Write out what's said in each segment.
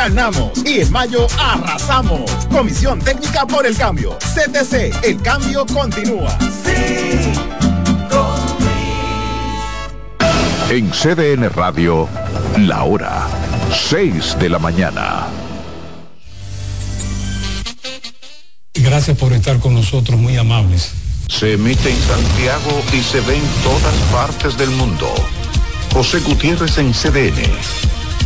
ganamos. Y en mayo arrasamos. Comisión técnica por el cambio. CTC, el cambio continúa. Sí. En CDN Radio, la hora 6 de la mañana. Gracias por estar con nosotros, muy amables. Se emite en Santiago y se ve en todas partes del mundo. José Gutiérrez en CDN.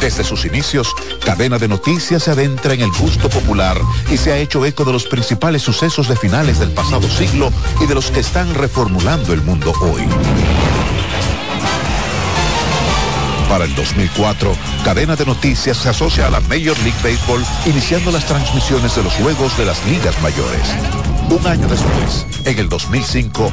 Desde sus inicios, Cadena de Noticias se adentra en el gusto popular y se ha hecho eco de los principales sucesos de finales del pasado siglo y de los que están reformulando el mundo hoy. Para el 2004, Cadena de Noticias se asocia a la Major League Baseball, iniciando las transmisiones de los juegos de las ligas mayores. Un año después, en el 2005,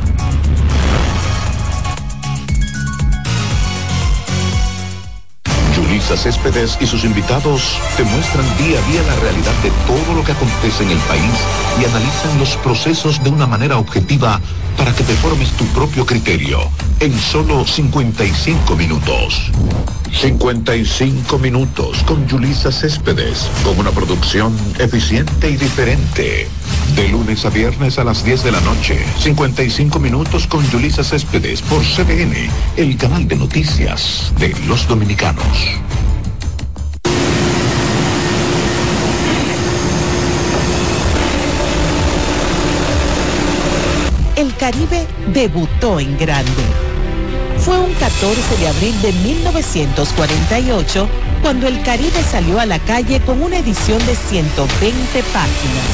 Yulisa Céspedes y sus invitados te muestran día a día la realidad de todo lo que acontece en el país y analizan los procesos de una manera objetiva para que te formes tu propio criterio en solo 55 minutos. 55 minutos con Yulisa Céspedes, con una producción eficiente y diferente. De lunes a viernes a las 10 de la noche, 55 minutos con Yulisa Céspedes por CBN, el canal de noticias de los dominicanos. Caribe debutó en grande. Fue un 14 de abril de 1948 cuando el Caribe salió a la calle con una edición de 120 páginas.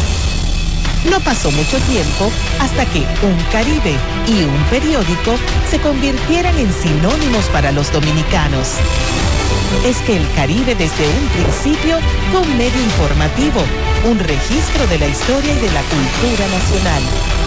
No pasó mucho tiempo hasta que un Caribe y un periódico se convirtieran en sinónimos para los dominicanos. Es que el Caribe desde un principio fue un medio informativo, un registro de la historia y de la cultura nacional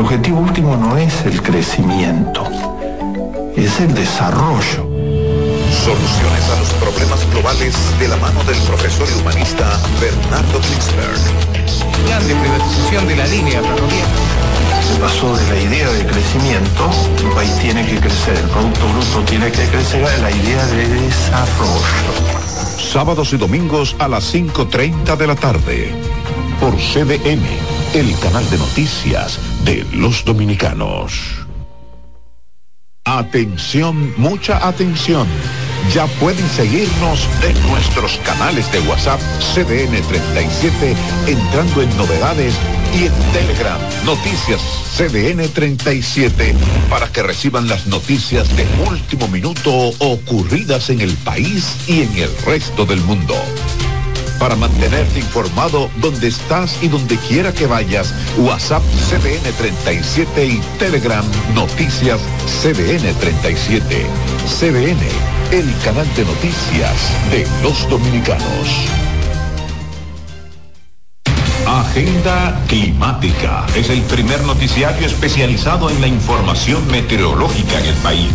El objetivo último no es el crecimiento, es el desarrollo. Soluciones a los problemas globales de la mano del profesor y humanista Bernardo Klinsberg. Plan de privatización de la línea ferroviaria. Se pasó de la idea de crecimiento, el país tiene que crecer, el Producto Bruto tiene que crecer, a la idea de desarrollo. Sábados y domingos a las 5.30 de la tarde. Por CDN, el canal de noticias de los dominicanos. Atención, mucha atención. Ya pueden seguirnos en nuestros canales de WhatsApp CDN 37 entrando en novedades y en Telegram Noticias CDN 37 para que reciban las noticias de último minuto ocurridas en el país y en el resto del mundo para mantenerte informado donde estás y donde quiera que vayas. WhatsApp CDN 37 y Telegram Noticias CDN 37. CDN, el canal de noticias de los dominicanos. Agenda Climática es el primer noticiario especializado en la información meteorológica en el país.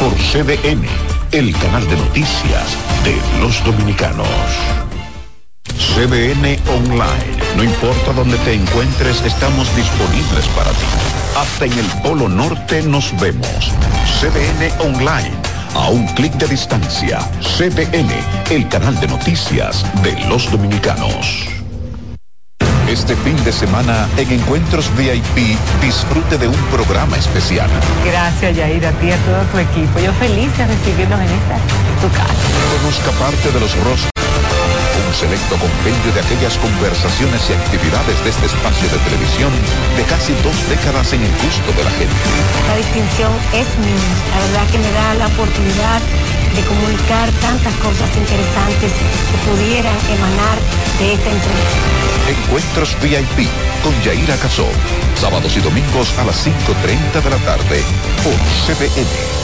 Por CDN el canal de noticias de los dominicanos. CDN Online. No importa dónde te encuentres, estamos disponibles para ti. Hasta en el Polo Norte nos vemos. CDN Online. A un clic de distancia. CDN, el canal de noticias de los dominicanos. Este fin de semana en Encuentros VIP disfrute de un programa especial. Gracias Yair, a ti y a todo tu equipo. Yo feliz de recibirnos en esta tu casa. Conozca parte de los rostros. Selecto compendio de aquellas conversaciones y actividades de este espacio de televisión de casi dos décadas en el gusto de la gente. La distinción es mía. La verdad que me da la oportunidad de comunicar tantas cosas interesantes que pudieran emanar de esta entrevista. Encuentros VIP con Yaira Casó. Sábados y domingos a las 5.30 de la tarde por CBN.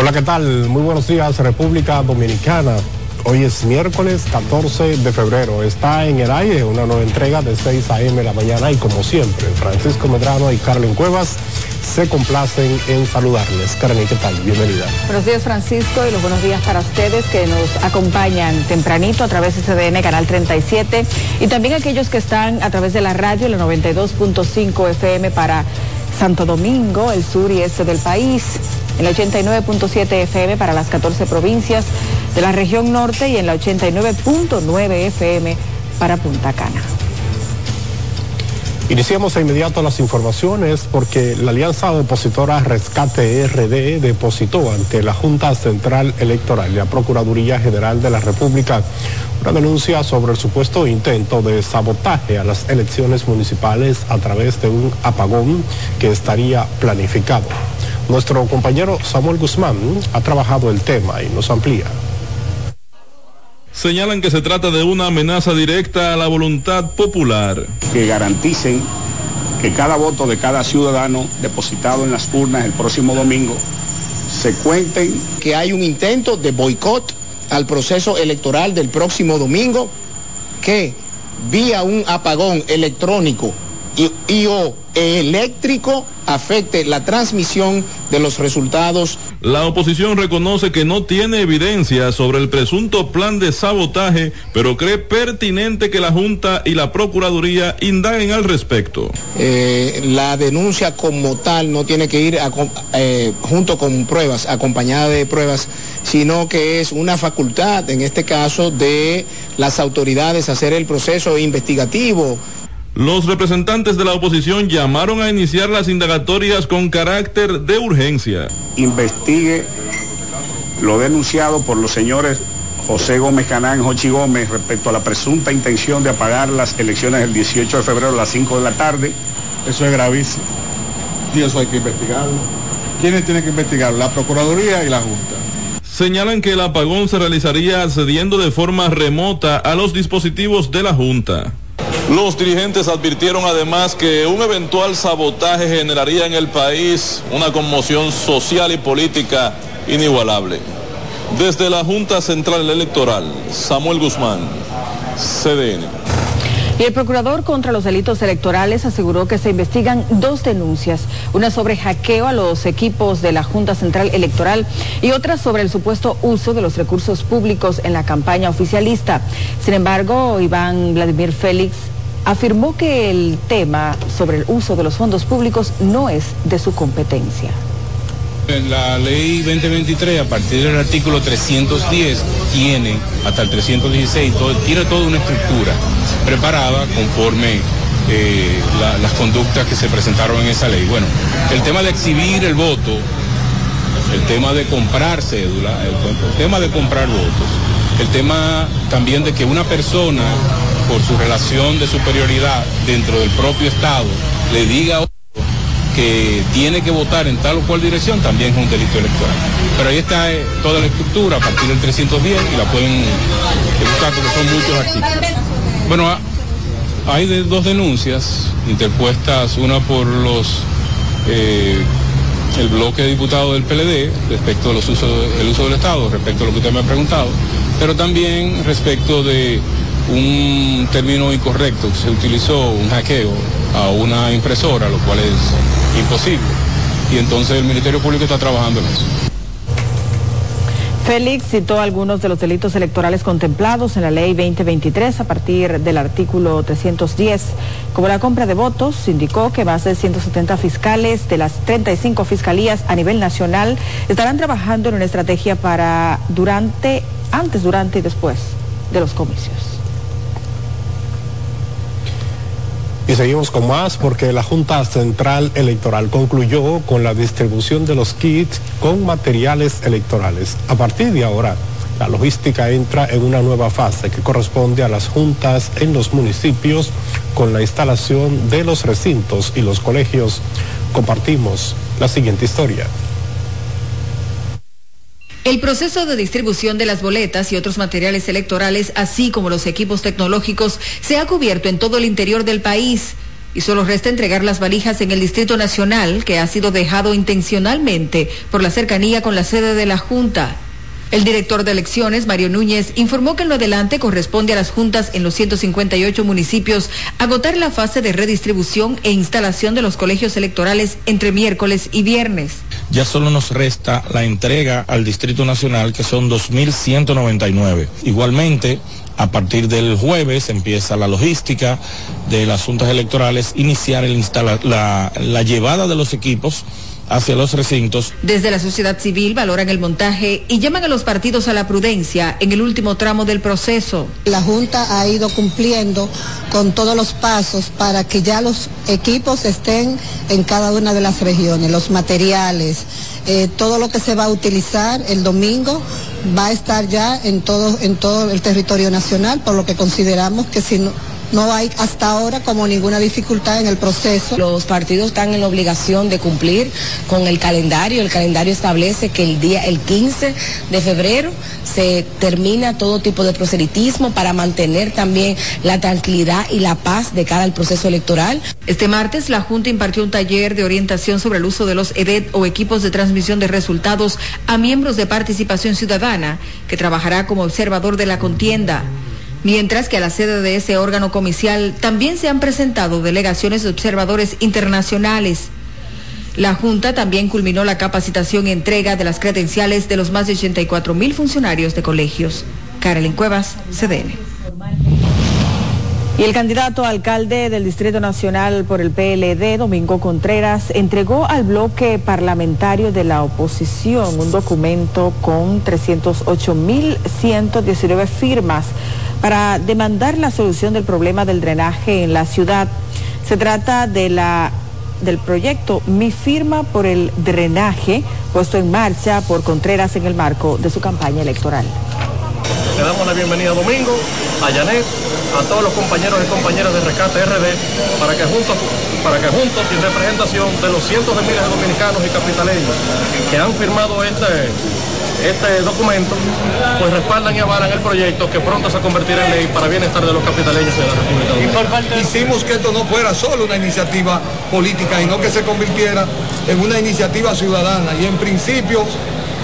Hola, ¿qué tal? Muy buenos días, República Dominicana. Hoy es miércoles 14 de febrero. Está en el aire una nueva entrega de 6 a.m. la mañana y como siempre, Francisco Medrano y Carmen Cuevas se complacen en saludarles. Carmen, ¿qué tal? Bienvenida. Buenos días, Francisco, y los buenos días para ustedes que nos acompañan tempranito a través de CDN Canal 37 y también aquellos que están a través de la radio, la 92.5 FM para Santo Domingo, el sur y este del país en la 89.7 FM para las 14 provincias de la región norte y en la 89.9 FM para Punta Cana. Iniciamos de inmediato las informaciones porque la Alianza Depositora Rescate RD depositó ante la Junta Central Electoral y la Procuraduría General de la República una denuncia sobre el supuesto intento de sabotaje a las elecciones municipales a través de un apagón que estaría planificado. Nuestro compañero Samuel Guzmán ha trabajado el tema y nos amplía. señalan que se trata de una amenaza directa a la voluntad popular. Que garanticen que cada voto de cada ciudadano depositado en las urnas el próximo domingo se cuenten. Que hay un intento de boicot al proceso electoral del próximo domingo que vía un apagón electrónico y, y o eléctrico afecte la transmisión de los resultados. La oposición reconoce que no tiene evidencia sobre el presunto plan de sabotaje, pero cree pertinente que la Junta y la Procuraduría indaguen al respecto. Eh, la denuncia como tal no tiene que ir a, eh, junto con pruebas, acompañada de pruebas, sino que es una facultad, en este caso, de las autoridades hacer el proceso investigativo los representantes de la oposición llamaron a iniciar las indagatorias con carácter de urgencia. Investigue lo denunciado por los señores José Gómez Canán y Jochi Gómez respecto a la presunta intención de apagar las elecciones del 18 de febrero a las 5 de la tarde. Eso es gravísimo. Y eso hay que investigarlo. ¿Quiénes tienen que investigarlo? La Procuraduría y la Junta. Señalan que el apagón se realizaría accediendo de forma remota a los dispositivos de la Junta. Los dirigentes advirtieron además que un eventual sabotaje generaría en el país una conmoción social y política inigualable. Desde la Junta Central Electoral, Samuel Guzmán, CDN. Y el procurador contra los delitos electorales aseguró que se investigan dos denuncias, una sobre hackeo a los equipos de la Junta Central Electoral y otra sobre el supuesto uso de los recursos públicos en la campaña oficialista. Sin embargo, Iván Vladimir Félix afirmó que el tema sobre el uso de los fondos públicos no es de su competencia. La ley 2023, a partir del artículo 310, tiene hasta el 316, tiene toda una estructura preparada conforme eh, las conductas que se presentaron en esa ley. Bueno, el tema de exhibir el voto, el tema de comprar cédula, el tema de comprar votos, el tema también de que una persona por su relación de superioridad dentro del propio Estado le diga a otro que tiene que votar en tal o cual dirección, también es un delito electoral. Pero ahí está eh, toda la estructura a partir del 310 y la pueden buscar porque son muchos artículos. Bueno, hay dos denuncias interpuestas, una por los eh, el bloque de diputados del PLD respecto a los usos, el uso del Estado, respecto a lo que usted me ha preguntado, pero también respecto de un término incorrecto se utilizó, un hackeo a una impresora, lo cual es imposible. Y entonces el Ministerio Público está trabajando en eso. Félix citó algunos de los delitos electorales contemplados en la ley 2023 a partir del artículo 310, como la compra de votos, indicó que más de 170 fiscales de las 35 fiscalías a nivel nacional estarán trabajando en una estrategia para durante, antes, durante y después de los comicios. Y seguimos con más porque la Junta Central Electoral concluyó con la distribución de los kits con materiales electorales. A partir de ahora, la logística entra en una nueva fase que corresponde a las juntas en los municipios con la instalación de los recintos y los colegios. Compartimos la siguiente historia. El proceso de distribución de las boletas y otros materiales electorales, así como los equipos tecnológicos, se ha cubierto en todo el interior del país. Y solo resta entregar las valijas en el Distrito Nacional, que ha sido dejado intencionalmente por la cercanía con la sede de la Junta. El director de elecciones, Mario Núñez, informó que en lo adelante corresponde a las juntas en los 158 municipios agotar la fase de redistribución e instalación de los colegios electorales entre miércoles y viernes. Ya solo nos resta la entrega al Distrito Nacional, que son 2.199. Igualmente, a partir del jueves empieza la logística de las juntas electorales, iniciar el la, la llevada de los equipos hacia los recintos. Desde la sociedad civil valoran el montaje y llaman a los partidos a la prudencia en el último tramo del proceso. La Junta ha ido cumpliendo con todos los pasos para que ya los equipos estén en cada una de las regiones, los materiales, eh, todo lo que se va a utilizar el domingo va a estar ya en todo, en todo el territorio nacional, por lo que consideramos que si no no hay hasta ahora como ninguna dificultad en el proceso. Los partidos están en la obligación de cumplir con el calendario. El calendario establece que el día, el 15 de febrero, se termina todo tipo de proselitismo para mantener también la tranquilidad y la paz de cara al proceso electoral. Este martes la Junta impartió un taller de orientación sobre el uso de los EDET o equipos de transmisión de resultados a miembros de participación ciudadana, que trabajará como observador de la contienda. Mientras que a la sede de ese órgano comicial también se han presentado delegaciones de observadores internacionales. La Junta también culminó la capacitación y entrega de las credenciales de los más de 84 mil funcionarios de colegios. Carolyn Cuevas, CDN. Y el candidato a alcalde del Distrito Nacional por el PLD, Domingo Contreras, entregó al bloque parlamentario de la oposición un documento con 308.119 firmas para demandar la solución del problema del drenaje en la ciudad. Se trata de la del proyecto Mi firma por el drenaje puesto en marcha por Contreras en el marco de su campaña electoral. Le damos la bienvenida a Domingo, a Janet, a todos los compañeros y compañeras de Rescate RD para que juntos, para que juntos y en representación de los cientos de miles de dominicanos y capitaleños que han firmado este este documento, pues respaldan y avalan el proyecto que pronto se convertirá en ley para bienestar de los capitaleños de la República. Hicimos que esto no fuera solo una iniciativa política y no que se convirtiera en una iniciativa ciudadana. Y en principio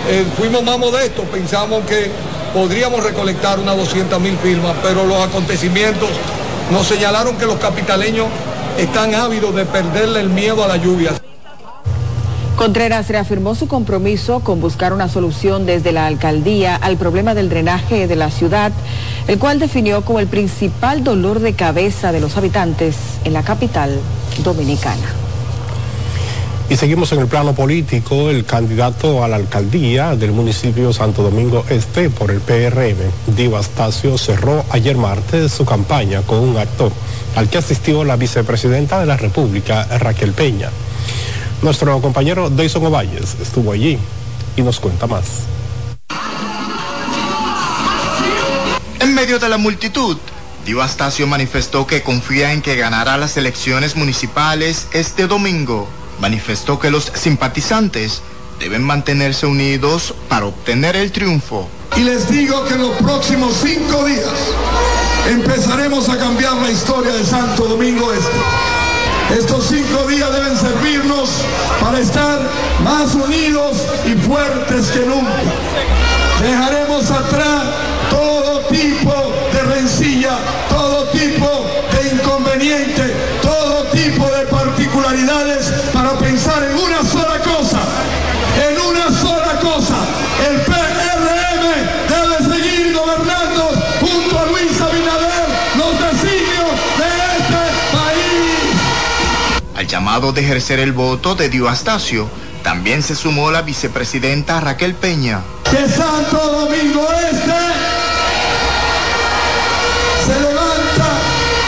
eh, fuimos más modestos, pensamos que podríamos recolectar unas 200 mil firmas, pero los acontecimientos nos señalaron que los capitaleños están ávidos de perderle el miedo a la lluvia. Contreras reafirmó su compromiso con buscar una solución desde la alcaldía al problema del drenaje de la ciudad, el cual definió como el principal dolor de cabeza de los habitantes en la capital dominicana. Y seguimos en el plano político, el candidato a la alcaldía del municipio Santo Domingo Este por el PRM, Diva Astacio, cerró ayer martes su campaña con un acto al que asistió la vicepresidenta de la República, Raquel Peña. Nuestro compañero Dayson Ovalles estuvo allí y nos cuenta más. En medio de la multitud, Dio Astacio manifestó que confía en que ganará las elecciones municipales este domingo. Manifestó que los simpatizantes deben mantenerse unidos para obtener el triunfo. Y les digo que en los próximos cinco días empezaremos a cambiar la historia de Santo Domingo Este. Estos cinco días deben servirnos para estar más unidos y fuertes que nunca. Dejaremos atrás todo tipo De ejercer el voto de Dio Astacio, también se sumó la vicepresidenta Raquel Peña. que Santo Domingo Este se levanta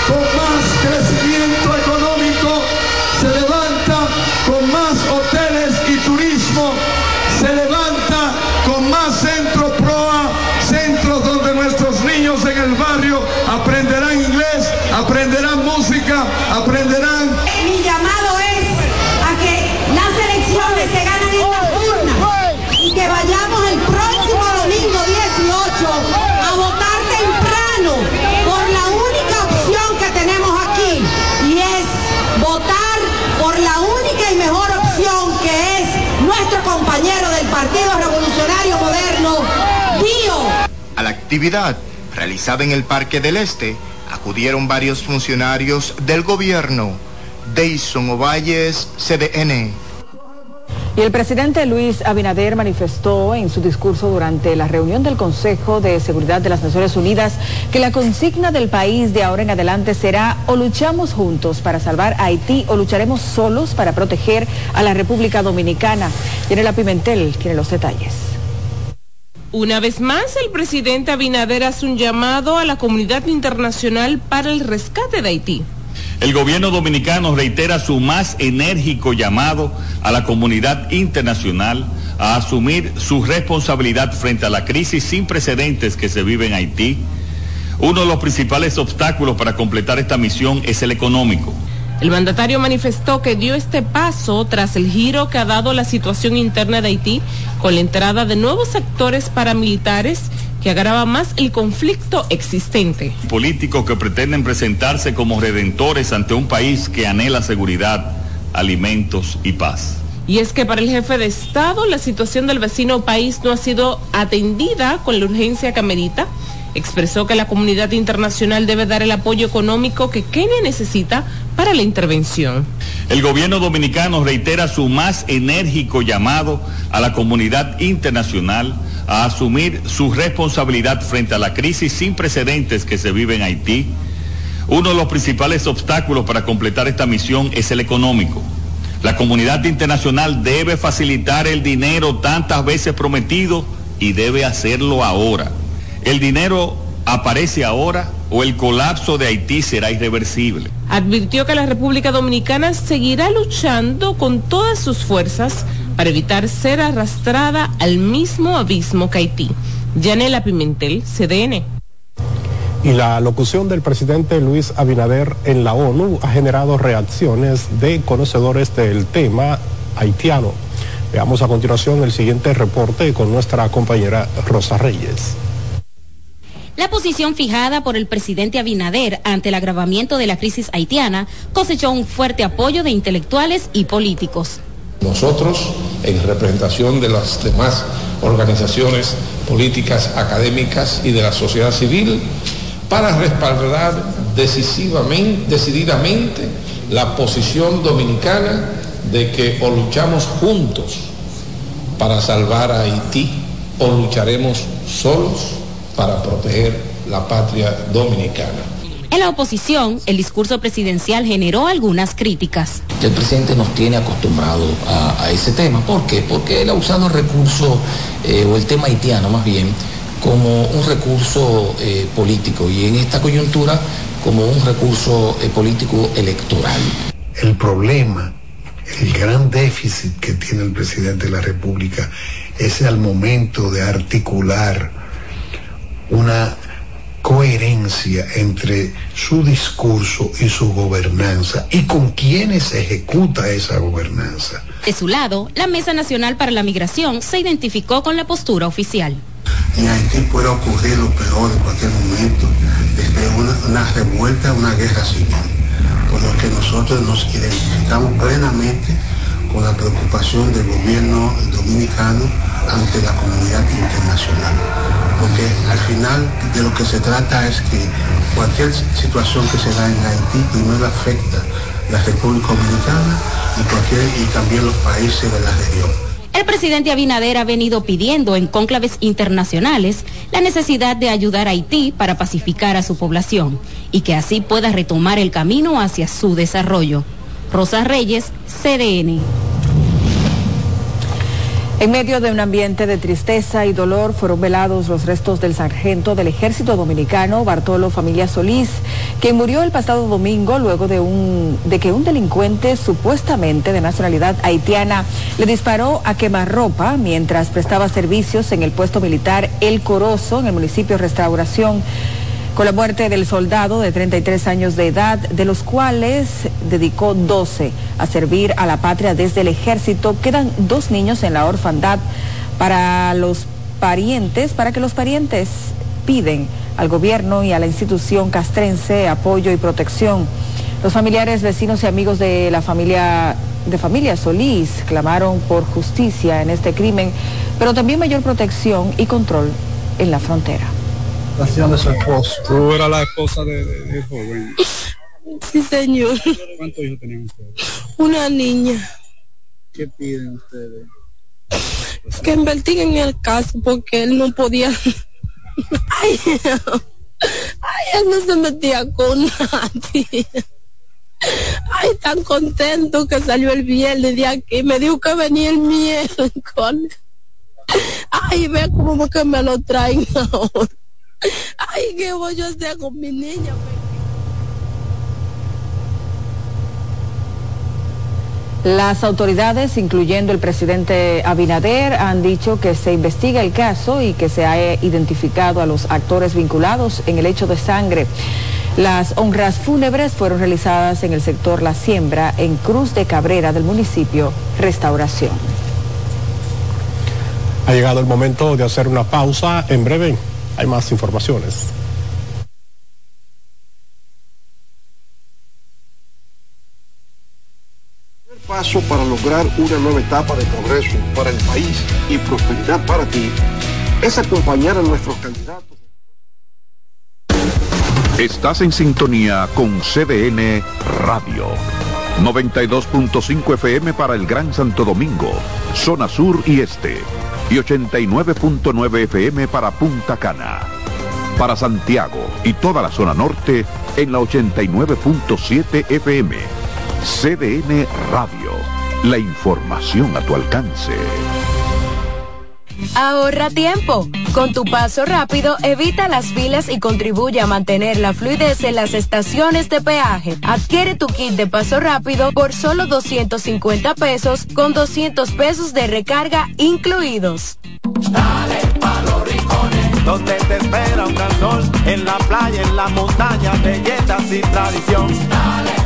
con más crecimiento económico, se levanta con más hoteles y turismo, actividad realizada en el Parque del Este acudieron varios funcionarios del gobierno. Deison Ovalles, CDN. Y el presidente Luis Abinader manifestó en su discurso durante la reunión del Consejo de Seguridad de las Naciones Unidas que la consigna del país de ahora en adelante será o luchamos juntos para salvar a Haití o lucharemos solos para proteger a la República Dominicana. Yanela Pimentel tiene los detalles. Una vez más, el presidente Abinader hace un llamado a la comunidad internacional para el rescate de Haití. El gobierno dominicano reitera su más enérgico llamado a la comunidad internacional a asumir su responsabilidad frente a la crisis sin precedentes que se vive en Haití, Uno de los principales obstáculos para completar esta misión es el económico. El mandatario manifestó que dio este paso tras el giro que ha dado la situación interna de Haití con la entrada de nuevos sectores paramilitares que agrava más el conflicto existente. Políticos que pretenden presentarse como redentores ante un país que anhela seguridad, alimentos y paz. Y es que para el jefe de Estado la situación del vecino país no ha sido atendida con la urgencia que amerita. Expresó que la comunidad internacional debe dar el apoyo económico que Kenia necesita para la intervención. El gobierno dominicano reitera su más enérgico llamado a la comunidad internacional a asumir su responsabilidad frente a la crisis sin precedentes que se vive en Haití. Uno de los principales obstáculos para completar esta misión es el económico. La comunidad internacional debe facilitar el dinero tantas veces prometido y debe hacerlo ahora. El dinero aparece ahora o el colapso de Haití será irreversible. Advirtió que la República Dominicana seguirá luchando con todas sus fuerzas para evitar ser arrastrada al mismo abismo que Haití. Yanela Pimentel, CDN. Y la locución del presidente Luis Abinader en la ONU ha generado reacciones de conocedores del tema haitiano. Veamos a continuación el siguiente reporte con nuestra compañera Rosa Reyes. La posición fijada por el presidente Abinader ante el agravamiento de la crisis haitiana cosechó un fuerte apoyo de intelectuales y políticos. Nosotros, en representación de las demás organizaciones políticas, académicas y de la sociedad civil, para respaldar decisivamente, decididamente la posición dominicana de que o luchamos juntos para salvar a Haití o lucharemos solos para proteger la patria dominicana. En la oposición, el discurso presidencial generó algunas críticas. El presidente nos tiene acostumbrado a, ese tema. ¿Por qué? Porque él ha usado el recurso, eh, o el tema haitiano más bien, como un recurso eh, político y en esta coyuntura como un recurso eh, político electoral. El problema, el gran déficit que tiene el presidente de la República es al momento de articular una coherencia entre su discurso y su gobernanza y con quienes ejecuta esa gobernanza. De su lado, la Mesa Nacional para la Migración se identificó con la postura oficial. En Haití puede ocurrir lo peor en cualquier momento, desde una, una revuelta, una guerra civil, por lo que nosotros nos identificamos plenamente con la preocupación del gobierno dominicano ante la comunidad internacional. Porque al final de lo que se trata es que cualquier situación que se da en Haití primero afecta la República Dominicana y, cualquier, y también los países de la región. El presidente Abinader ha venido pidiendo en cónclaves internacionales la necesidad de ayudar a Haití para pacificar a su población y que así pueda retomar el camino hacia su desarrollo. Rosa Reyes, CDN. En medio de un ambiente de tristeza y dolor fueron velados los restos del sargento del ejército dominicano Bartolo Familia Solís, quien murió el pasado domingo luego de, un, de que un delincuente supuestamente de nacionalidad haitiana le disparó a quemarropa mientras prestaba servicios en el puesto militar El Corozo en el municipio Restauración con la muerte del soldado de 33 años de edad, de los cuales dedicó 12 a servir a la patria desde el ejército. Quedan dos niños en la orfandad para los parientes, para que los parientes piden al gobierno y a la institución castrense apoyo y protección. Los familiares, vecinos y amigos de la familia de familia Solís clamaron por justicia en este crimen, pero también mayor protección y control en la frontera de su esposo. Tú eras la esposa de, de, joven. Sí, señor. ¿Cuántos hijos tenían ustedes? Una niña. ¿Qué piden ustedes? Que investiguen el caso porque él no podía. Ay, ay, él no se metía con nadie. Ay, tan contento que salió el viernes de aquí. Me dijo que venía el miércoles. Ay, ve cómo que me lo traen ahora. ¿Qué voy a hacer con mi niña? Las autoridades, incluyendo el presidente Abinader, han dicho que se investiga el caso y que se ha identificado a los actores vinculados en el hecho de sangre. Las honras fúnebres fueron realizadas en el sector La Siembra, en Cruz de Cabrera del municipio Restauración. Ha llegado el momento de hacer una pausa. En breve hay más informaciones. Paso para lograr una nueva etapa de progreso para el país y prosperidad para ti es acompañar a nuestros candidatos. Estás en sintonía con CDN Radio. 92.5 FM para el Gran Santo Domingo, zona sur y este. Y 89.9 FM para Punta Cana. Para Santiago y toda la zona norte en la 89.7 FM. CDN Radio. La información a tu alcance. Ahorra tiempo. Con tu paso rápido, evita las filas y contribuye a mantener la fluidez en las estaciones de peaje. Adquiere tu kit de paso rápido por solo 250 pesos con 200 pesos de recarga incluidos. Dale pa los rincones, donde te espera un gran sol, en la playa, en la montaña, belletas y tradición. Dale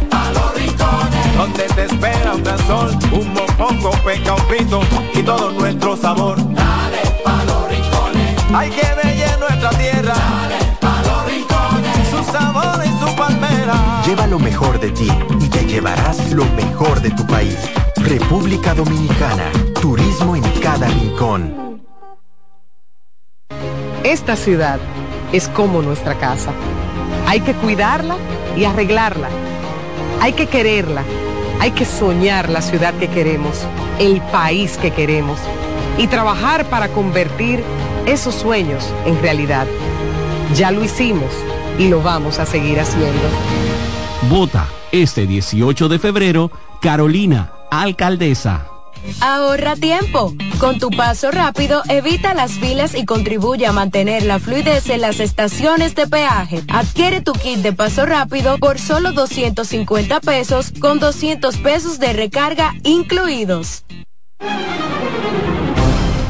donde te espera un gran sol, un mopongo, peca, un pito y todo nuestro sabor. Dale pa los rincones, hay que bella nuestra tierra. Dale pa los rincones, su sabor y su palmera. Lleva lo mejor de ti y te llevarás lo mejor de tu país. República Dominicana, turismo en cada rincón. Esta ciudad es como nuestra casa. Hay que cuidarla y arreglarla. Hay que quererla. Hay que soñar la ciudad que queremos, el país que queremos y trabajar para convertir esos sueños en realidad. Ya lo hicimos y lo vamos a seguir haciendo. Vota este 18 de febrero, Carolina, alcaldesa. Ahorra tiempo. Con tu paso rápido, evita las filas y contribuye a mantener la fluidez en las estaciones de peaje. Adquiere tu kit de paso rápido por solo 250 pesos con 200 pesos de recarga incluidos.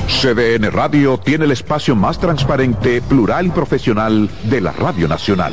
CDN Radio tiene el espacio más transparente, plural y profesional de la Radio Nacional.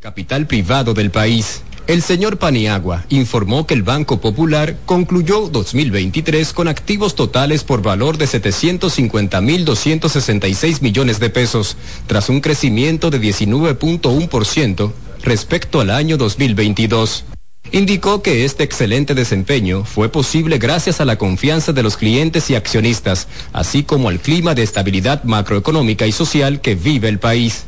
Capital privado del país. El señor Paniagua informó que el Banco Popular concluyó 2023 con activos totales por valor de 750.266 millones de pesos, tras un crecimiento de 19.1% respecto al año 2022. Indicó que este excelente desempeño fue posible gracias a la confianza de los clientes y accionistas, así como al clima de estabilidad macroeconómica y social que vive el país.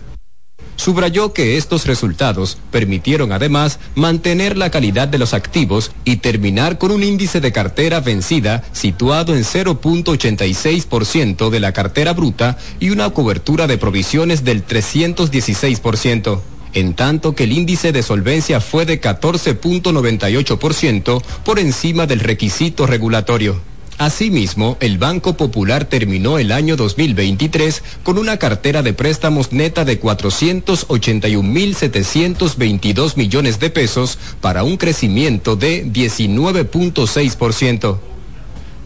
Subrayó que estos resultados permitieron además mantener la calidad de los activos y terminar con un índice de cartera vencida situado en 0.86% de la cartera bruta y una cobertura de provisiones del 316% en tanto que el índice de solvencia fue de 14.98% por encima del requisito regulatorio. Asimismo, el Banco Popular terminó el año 2023 con una cartera de préstamos neta de 481.722 millones de pesos para un crecimiento de 19.6%.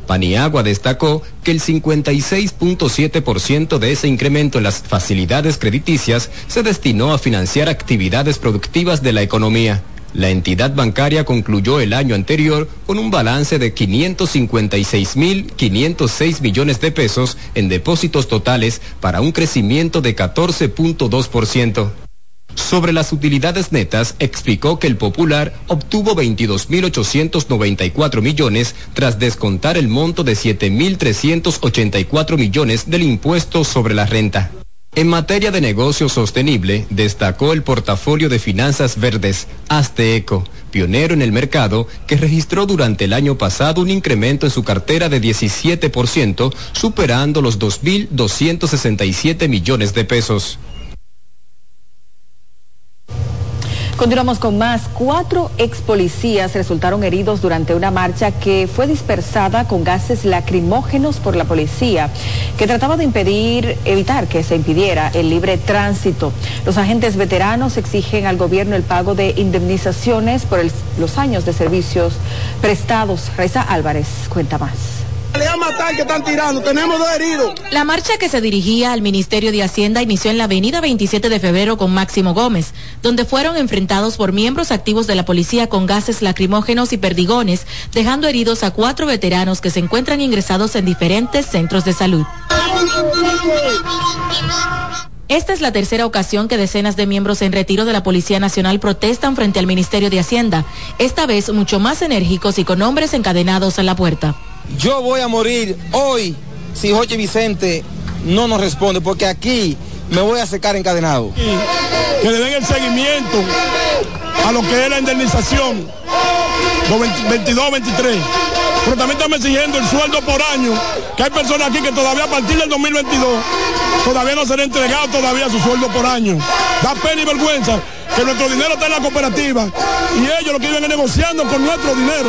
Paniagua destacó que el 56.7% de ese incremento en las facilidades crediticias se destinó a financiar actividades productivas de la economía. La entidad bancaria concluyó el año anterior con un balance de 556.506 millones de pesos en depósitos totales para un crecimiento de 14.2%. Sobre las utilidades netas, explicó que el Popular obtuvo 22.894 millones tras descontar el monto de 7.384 millones del impuesto sobre la renta. En materia de negocio sostenible, destacó el portafolio de finanzas verdes Azteeco, pionero en el mercado, que registró durante el año pasado un incremento en su cartera de 17%, superando los 2.267 millones de pesos. Continuamos con más. Cuatro ex policías resultaron heridos durante una marcha que fue dispersada con gases lacrimógenos por la policía, que trataba de impedir, evitar que se impidiera el libre tránsito. Los agentes veteranos exigen al gobierno el pago de indemnizaciones por los años de servicios prestados. Reza Álvarez cuenta más que están tirando. Tenemos dos heridos. La marcha que se dirigía al Ministerio de Hacienda inició en la avenida 27 de febrero con Máximo Gómez, donde fueron enfrentados por miembros activos de la policía con gases lacrimógenos y perdigones, dejando heridos a cuatro veteranos que se encuentran ingresados en diferentes centros de salud. Esta es la tercera ocasión que decenas de miembros en retiro de la Policía Nacional protestan frente al Ministerio de Hacienda, esta vez mucho más enérgicos y con hombres encadenados en la puerta. Yo voy a morir hoy si Jorge Vicente no nos responde, porque aquí me voy a secar encadenado. Que le den el seguimiento a lo que es la indemnización, los 22, 23. Pero también estamos exigiendo el sueldo por año, que hay personas aquí que todavía a partir del 2022 todavía no se le ha entregado todavía su sueldo por año. Da pena y vergüenza que nuestro dinero está en la cooperativa y ellos lo que viven negociando con nuestro dinero.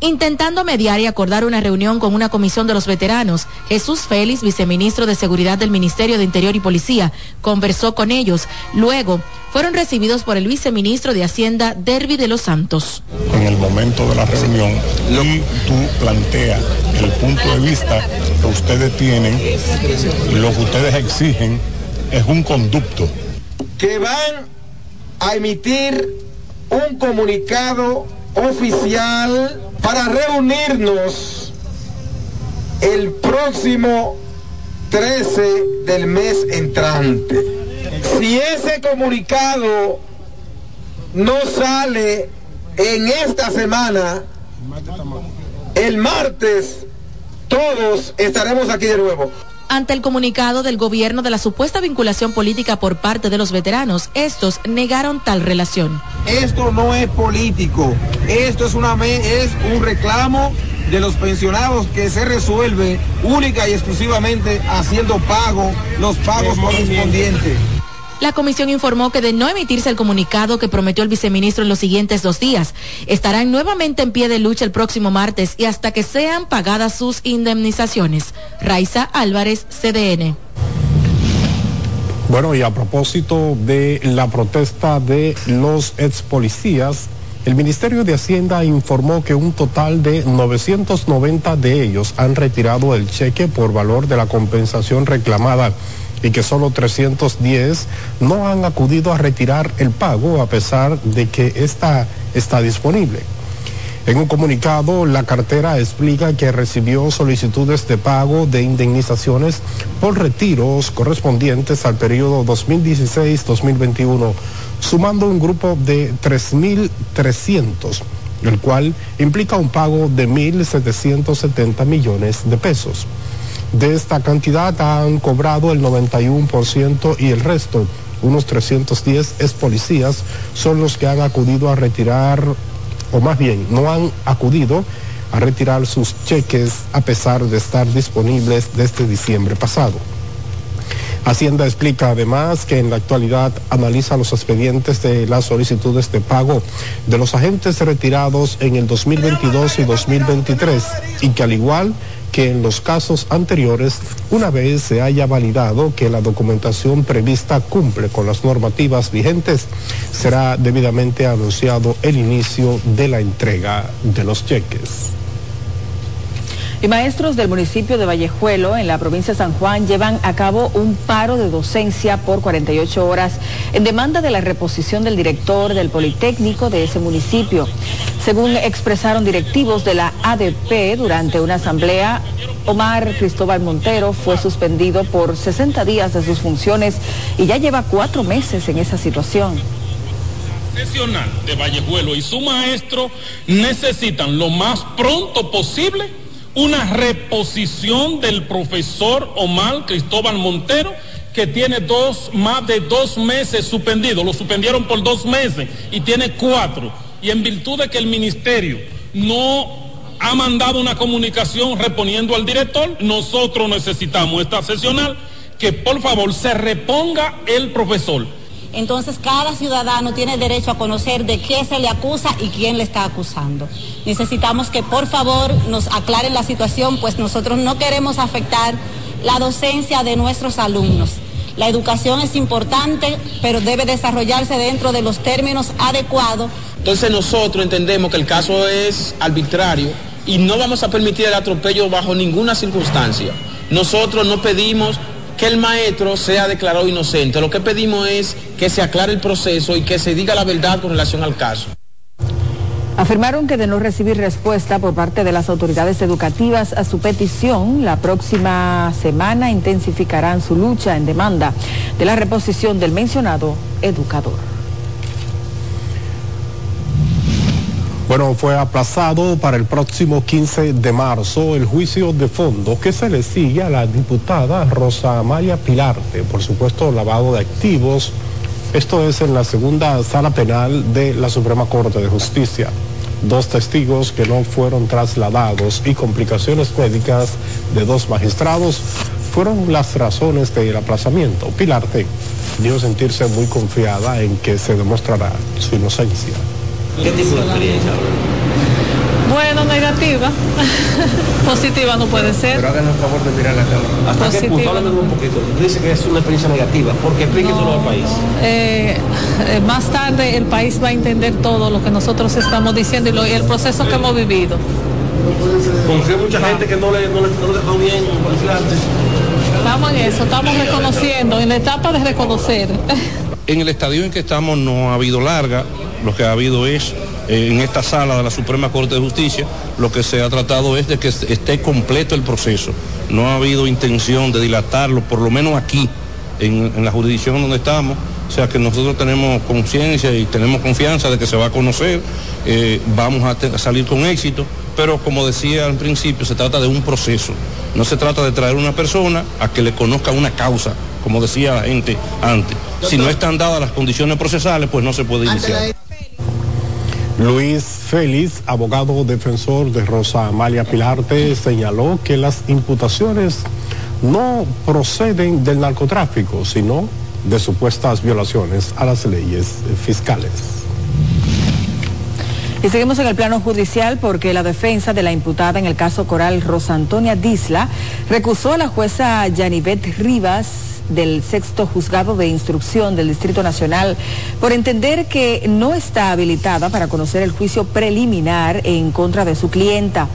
Intentando mediar y acordar una reunión con una comisión de los veteranos, Jesús Félix, viceministro de Seguridad del Ministerio de Interior y Policía, conversó con ellos. Luego, fueron recibidos por el viceministro de Hacienda, Derby de los Santos. En el momento de la reunión, y tú planteas el punto de vista que ustedes tienen, lo que ustedes exigen es un conducto. Que van a emitir un comunicado oficial para reunirnos el próximo 13 del mes entrante. Si ese comunicado no sale en esta semana, el martes todos estaremos aquí de nuevo. Ante el comunicado del gobierno de la supuesta vinculación política por parte de los veteranos, estos negaron tal relación. Esto no es político, esto es, una, es un reclamo de los pensionados que se resuelve única y exclusivamente haciendo pago, los pagos correspondientes. La comisión informó que de no emitirse el comunicado que prometió el viceministro en los siguientes dos días, estarán nuevamente en pie de lucha el próximo martes y hasta que sean pagadas sus indemnizaciones. Raiza Álvarez, CDN. Bueno, y a propósito de la protesta de los ex policías, el Ministerio de Hacienda informó que un total de 990 de ellos han retirado el cheque por valor de la compensación reclamada y que solo 310 no han acudido a retirar el pago a pesar de que esta está disponible. En un comunicado, la cartera explica que recibió solicitudes de pago de indemnizaciones por retiros correspondientes al periodo 2016-2021, sumando un grupo de 3.300, el cual implica un pago de 1.770 millones de pesos. De esta cantidad han cobrado el 91% y el resto, unos 310 ex policías, son los que han acudido a retirar, o más bien, no han acudido a retirar sus cheques a pesar de estar disponibles desde diciembre pasado. Hacienda explica además que en la actualidad analiza los expedientes de las solicitudes de pago de los agentes retirados en el 2022 y 2023 y que al igual en los casos anteriores, una vez se haya validado que la documentación prevista cumple con las normativas vigentes, será debidamente anunciado el inicio de la entrega de los cheques. Y maestros del municipio de Vallejuelo, en la provincia de San Juan, llevan a cabo un paro de docencia por 48 horas en demanda de la reposición del director del Politécnico de ese municipio. Según expresaron directivos de la ADP durante una asamblea, Omar Cristóbal Montero fue suspendido por 60 días de sus funciones y ya lleva cuatro meses en esa situación de Vallejuelo y su maestro necesitan lo más pronto posible una reposición del profesor Omar Cristóbal Montero que tiene dos, más de dos meses suspendido, lo suspendieron por dos meses y tiene cuatro. Y en virtud de que el ministerio no ha mandado una comunicación reponiendo al director, nosotros necesitamos esta sesional que por favor se reponga el profesor. Entonces cada ciudadano tiene derecho a conocer de qué se le acusa y quién le está acusando. Necesitamos que por favor nos aclaren la situación, pues nosotros no queremos afectar la docencia de nuestros alumnos. La educación es importante, pero debe desarrollarse dentro de los términos adecuados. Entonces nosotros entendemos que el caso es arbitrario y no vamos a permitir el atropello bajo ninguna circunstancia. Nosotros no pedimos que el maestro sea declarado inocente. Lo que pedimos es que se aclare el proceso y que se diga la verdad con relación al caso. Afirmaron que de no recibir respuesta por parte de las autoridades educativas a su petición, la próxima semana intensificarán su lucha en demanda de la reposición del mencionado educador. Bueno, fue aplazado para el próximo 15 de marzo el juicio de fondo que se le sigue a la diputada Rosa María Pilarte por supuesto lavado de activos. Esto es en la segunda sala penal de la Suprema Corte de Justicia. Dos testigos que no fueron trasladados y complicaciones médicas de dos magistrados fueron las razones del aplazamiento. Pilarte dio sentirse muy confiada en que se demostrará su inocencia. ¿Qué tipo de experiencia? Bueno, negativa. Positiva no puede ser. Pero háganos el favor de mirar la cámara. ¿Hasta qué punto? Háblame un poquito. Dice que es una experiencia negativa. ¿Por qué? Explíqueselo No. al país. Eh, eh, más tarde el país va a entender todo lo que nosotros estamos diciendo y, lo- y el proceso que hemos vivido. Confío en mucha gente que no le, no le, no le dejó bien. Estamos en eso, estamos reconociendo, en la etapa de reconocer. En el estadio en que estamos no ha habido larga, lo que ha habido es, eh, en esta sala de la Suprema Corte de Justicia, lo que se ha tratado es de que esté completo el proceso. No ha habido intención de dilatarlo, por lo menos aquí, en, en la jurisdicción donde estamos. O sea que nosotros tenemos conciencia y tenemos confianza de que se va a conocer, eh, vamos a salir con éxito, pero como decía al principio, se trata de un proceso. No se trata de traer una persona a que le conozca una causa, como decía la gente antes. Si no están dadas las condiciones procesales, pues no se puede iniciar. Luis Félix, abogado defensor de Rosa Amalia Pilarte, señaló que las imputaciones no proceden del narcotráfico, sino de supuestas violaciones a las leyes fiscales. Y seguimos en el plano judicial porque la defensa de la imputada en el caso Coral Rosa Antonia Disla recusó a la jueza Yanivet Rivas del sexto juzgado de instrucción del Distrito Nacional por entender que no está habilitada para conocer el juicio preliminar en contra de su clienta.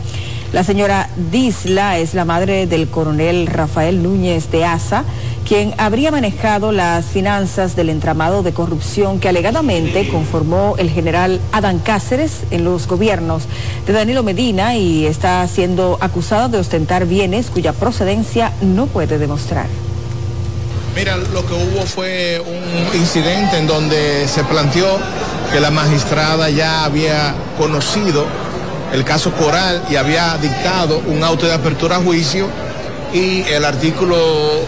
La señora Disla es la madre del coronel Rafael Núñez de Asa, quien habría manejado las finanzas del entramado de corrupción que alegadamente conformó el general Adán Cáceres en los gobiernos de Danilo Medina y está siendo acusada de ostentar bienes cuya procedencia no puede demostrar. Mira, lo que hubo fue un incidente en donde se planteó que la magistrada ya había conocido el caso Coral y había dictado un auto de apertura a juicio y el artículo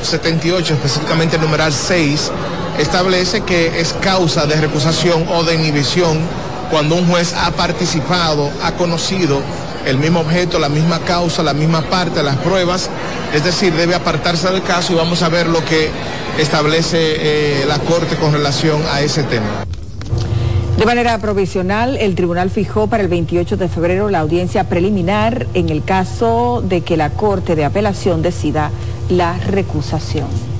78, específicamente el numeral 6, establece que es causa de recusación o de inhibición cuando un juez ha participado, ha conocido el mismo objeto, la misma causa, la misma parte, las pruebas, es decir, debe apartarse del caso y vamos a ver lo que establece eh, la Corte con relación a ese tema. De manera provisional, el tribunal fijó para el 28 de febrero la audiencia preliminar en el caso de que la Corte de Apelación decida la recusación.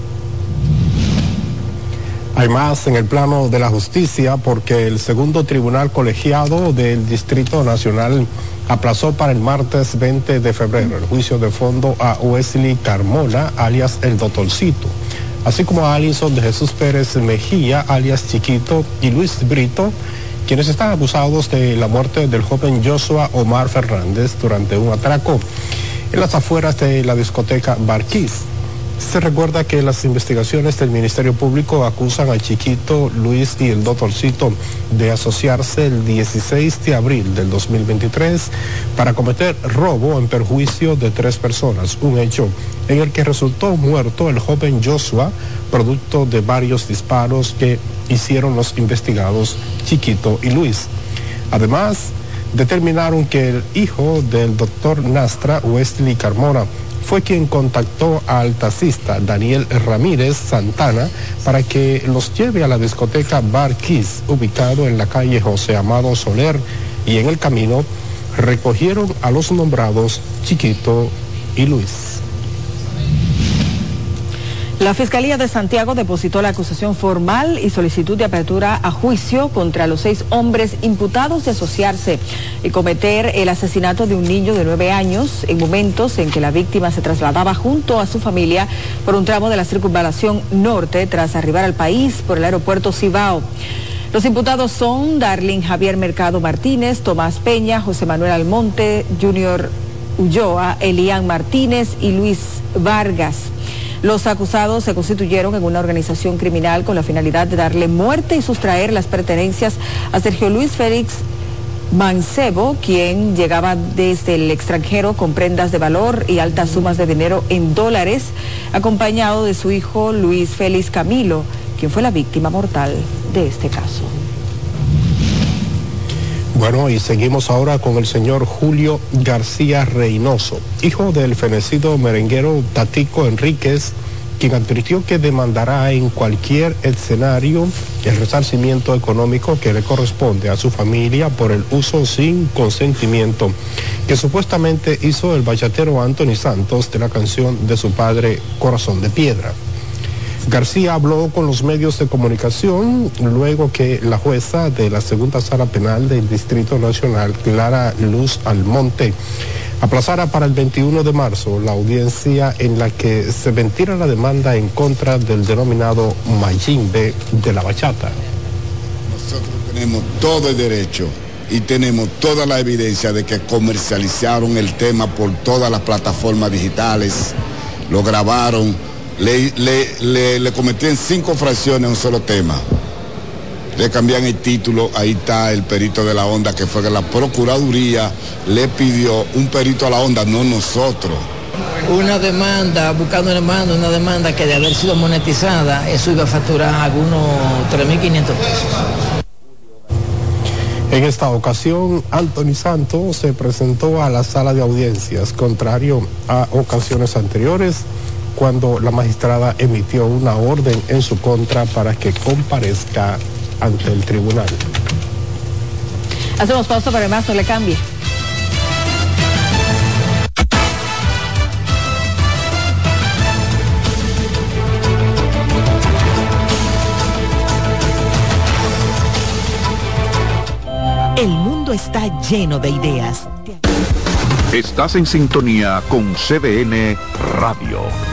Hay más en el plano de la justicia porque el segundo tribunal colegiado del Distrito Nacional aplazó para el martes 20 de febrero el juicio de fondo a Wesley Carmona, alias el Doctorcito, así como a Alison de Jesús Pérez Mejía, alias Chiquito, y Luis Brito, quienes están acusados de la muerte del joven Joshua Omar Fernández durante un atraco en las afueras de la discoteca Barquís. Se recuerda que las investigaciones del Ministerio Público acusan a Chiquito, Luis y el doctorcito de asociarse el 16 de abril del 2023 para cometer robo en perjuicio de tres personas, un hecho en el que resultó muerto el joven Joshua, producto de varios disparos que hicieron los investigados Chiquito y Luis. Además, determinaron que el hijo del doctor Nastra, Wesley Carmona, fue quien contactó al taxista Daniel Ramírez Santana para que los lleve a la discoteca Bar Kiss, ubicado en la calle José Amado Soler, y en el camino recogieron a los nombrados Chiquito y Luis. La Fiscalía de Santiago depositó la acusación formal y solicitud de apertura a juicio contra los seis hombres imputados de asociarse y cometer el asesinato de un niño de nueve años en momentos en que la víctima se trasladaba junto a su familia por un tramo de la circunvalación norte tras arribar al país por el aeropuerto Cibao. Los imputados son Darling Javier Mercado Martínez, Tomás Peña, José Manuel Almonte, Junior Ulloa, Elian Martínez y Luis Vargas. Los acusados se constituyeron en una organización criminal con la finalidad de darle muerte y sustraer las pertenencias a Sergio Luis Félix Mancebo, quien llegaba desde el extranjero con prendas de valor y altas sumas de dinero en dólares, acompañado de su hijo Luis Félix Camilo, quien fue la víctima mortal de este caso. Bueno, y seguimos ahora con el señor Julio García Reynoso, hijo del fenecido merenguero Tatico Enríquez, quien advirtió que demandará en cualquier escenario el resarcimiento económico que le corresponde a su familia por el uso sin consentimiento que supuestamente hizo el bachatero Anthony Santos de la canción de su padre Corazón de Piedra. García habló con los medios de comunicación luego que la jueza de la segunda sala penal del Distrito Nacional, Clara Luz Almonte, aplazara para el 21 de marzo la audiencia en la que se ventila la demanda en contra del denominado Mayimbe de la bachata. Nosotros tenemos todo el derecho y tenemos toda la evidencia de que comercializaron el tema por todas las plataformas digitales, lo grabaron le, le, le, cometían cinco fracciones a un solo tema. Le cambian el título, ahí está el perito de la onda, que fue que la Procuraduría le pidió un perito a la onda, no nosotros. Una demanda, buscando una demanda, una demanda que de haber sido monetizada, eso iba a facturar algunos 3.500 pesos. En esta ocasión, Anthony Santos se presentó a la sala de audiencias, contrario a ocasiones anteriores cuando la magistrada emitió una orden en su contra para que comparezca ante el tribunal. Hacemos pausa para que más no le cambie. El mundo está lleno de ideas. Estás en sintonía con CDN Radio.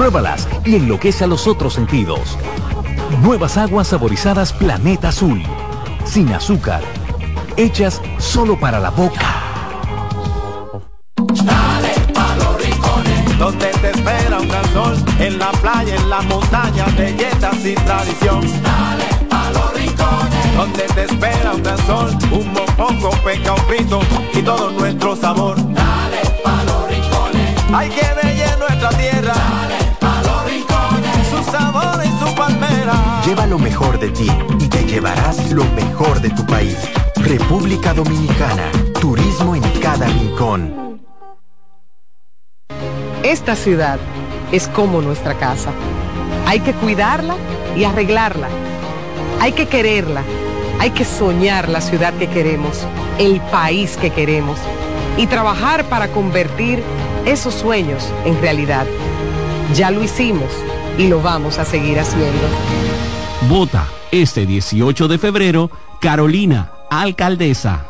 Pruébalas y enloquece a los otros sentidos. Nuevas aguas saborizadas Planeta Azul. Sin azúcar. Hechas solo para la boca. Dale pa los rincones. Donde te espera un gran sol. En la playa, en la montaña. Belletas y tradición. Dale pa los rincones. Donde te espera un gran sol. Un mopongo, peca, un frito. Y todo nuestro sabor. Dale pa los rincones. Hay que ver nuestra tierra. Sabor en su palmera. Lleva lo mejor de ti y te llevarás lo mejor de tu país. República Dominicana. Turismo en cada rincón. Esta ciudad es como nuestra casa. Hay que cuidarla y arreglarla. Hay que quererla. Hay que soñar la ciudad que queremos, el país que queremos y trabajar para convertir esos sueños en realidad. Ya lo hicimos y lo vamos a seguir haciendo. Vota este 18 de febrero, Carolina, alcaldesa.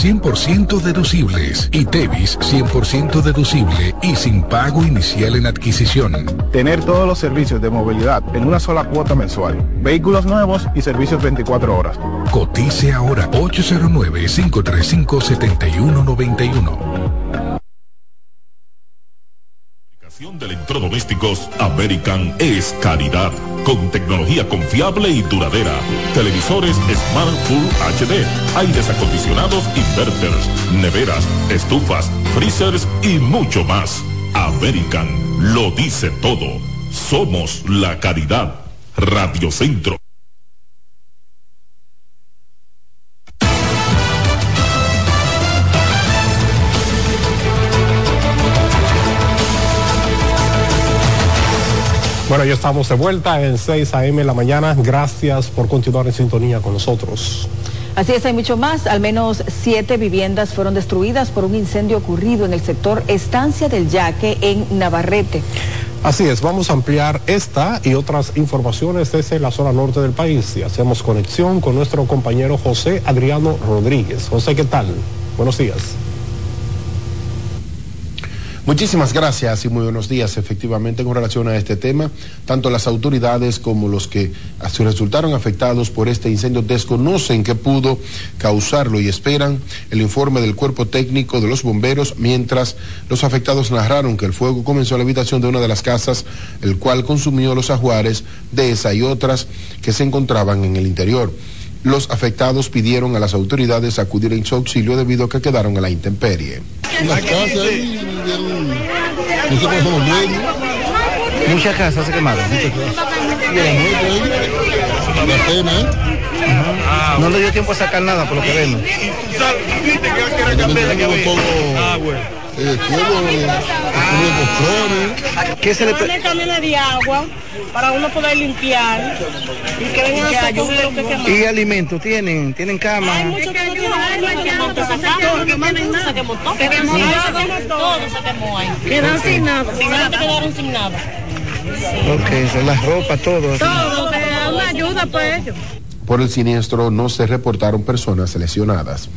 100% deducibles y TEVIS 100% deducible y sin pago inicial en adquisición. Tener todos los servicios de movilidad en una sola cuota mensual. Vehículos nuevos y servicios 24 horas. Cotice ahora 809-535-7191. De electrodomésticos American es calidad, con tecnología confiable y duradera. Televisores Smart Full HD, aires acondicionados inverters, neveras, estufas, freezers y mucho más. American lo dice todo. Somos la calidad. Radio Centro. Bueno, ya estamos de vuelta en 6 a.m. la mañana. Gracias por continuar en sintonía con nosotros. Así es, hay mucho más. Al menos siete viviendas fueron destruidas por un incendio ocurrido en el sector Estancia del Yaque en Navarrete. Así es, vamos a ampliar esta y otras informaciones desde la zona norte del país y hacemos conexión con nuestro compañero José Adriano Rodríguez. José, ¿qué tal? Buenos días. Muchísimas gracias y muy buenos días. Efectivamente, con relación a este tema, tanto las autoridades como los que resultaron afectados por este incendio desconocen qué pudo causarlo y esperan el informe del cuerpo técnico de los bomberos, mientras los afectados narraron que el fuego comenzó en la habitación de una de las casas, el cual consumió los ajuares de esa y otras que se encontraban en el interior. Los afectados pidieron a las autoridades acudir en su auxilio debido a que quedaron en la intemperie. Muchas casas se quemaron. No le dio tiempo a sacar nada por lo que vemos. Eh, ¿Qué se le pone camiones de agua para uno poder limpiar y que vengan a lo que quemamos. ¿Y alimentos tienen? ¿Tienen cama? Hay muchos que no tienen alimentos, todo se quemó, todo se quemó ahí. Quedaron sin nada. Quedaron sin nada. Ok, son las ropas, todo. Todo, una ayuda para ellos. Por el siniestro no se reportaron personas lesionadas.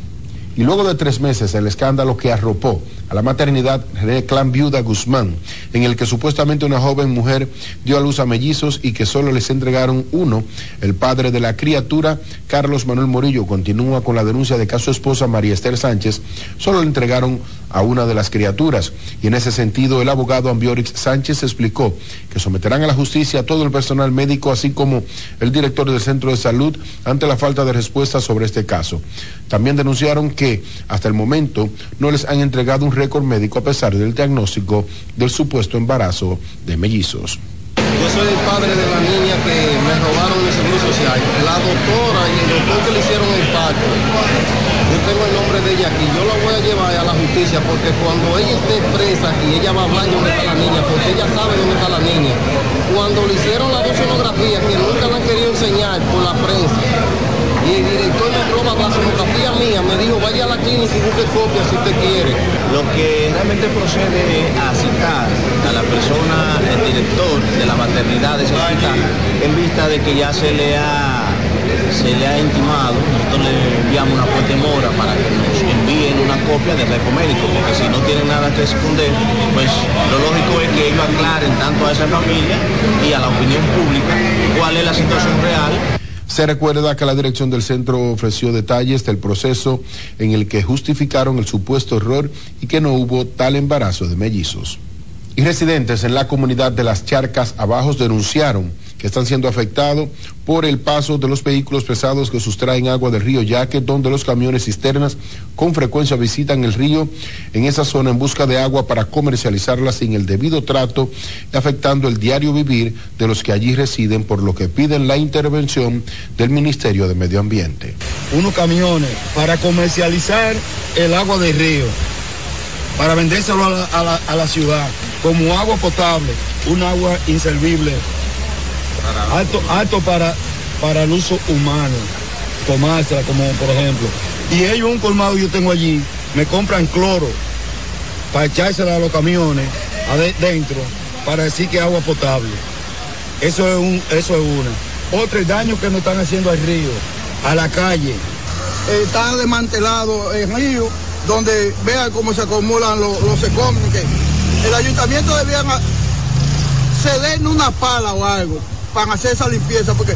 Y luego de tres meses, el escándalo que arropó a la maternidad de Clan Viuda Guzmán, en el que supuestamente una joven mujer dio a luz a mellizos y que solo les entregaron uno, el padre de la criatura, Carlos Manuel Morillo, continúa con la denuncia de que a su esposa María Esther Sánchez solo le entregaron a una de las criaturas. Y en ese sentido, el abogado Ambiorix Sánchez explicó que someterán a la justicia a todo el personal médico, así como el director del centro de salud, ante la falta de respuesta sobre este caso. También denunciaron que hasta el momento no les han entregado un récord médico a pesar del diagnóstico del supuesto embarazo de mellizos. Yo soy el padre de la niña que me robaron el seguro social. La doctora y el doctor que le hicieron el parto. De ella aquí. Yo la voy a llevar a la justicia porque cuando ella esté presa y ella va a hablar dónde está la niña, porque ella sabe dónde está la niña. Cuando le hicieron la sonografía, que nunca la han querido enseñar por la prensa, y el director me roba la sonografía mía, me dijo vaya a la clínica y busque copia si usted quiere. Lo que realmente procede a citar a la persona, el director de la maternidad de ese hospital, en vista de que ya se le ha se le ha intimado, nosotros le enviamos una fuerte mora para que nos envíen una copia del récord médico, porque si no tienen nada que esconder, pues lo lógico es que ellos aclaren tanto a esa familia y a la opinión pública cuál es la situación real se recuerda que la dirección del centro ofreció detalles del proceso en el que justificaron el supuesto error y que no hubo tal embarazo de mellizos. Y residentes en la comunidad de las Charcas Abajos denunciaron están siendo afectados por el paso de los vehículos pesados que sustraen agua del río Yaque, donde los camiones cisternas con frecuencia visitan el río en esa zona en busca de agua para comercializarla sin el debido trato, afectando el diario vivir de los que allí residen, por lo que piden la intervención del Ministerio de Medio Ambiente. Unos camiones para comercializar el agua del río, para vendérselo a la ciudad como agua potable, un agua inservible, alto, alto para, para el uso humano, tomársela como por ejemplo. Y ellos un colmado yo tengo allí, me compran cloro para echársela a los camiones adentro para decir que es agua potable. Eso es, un, eso es una. Otro el daño que nos están haciendo al río, a la calle. está desmantelado el río, donde vean cómo se acumulan los, los. El ayuntamiento debía cedernos una pala o algo para hacer esa limpieza, porque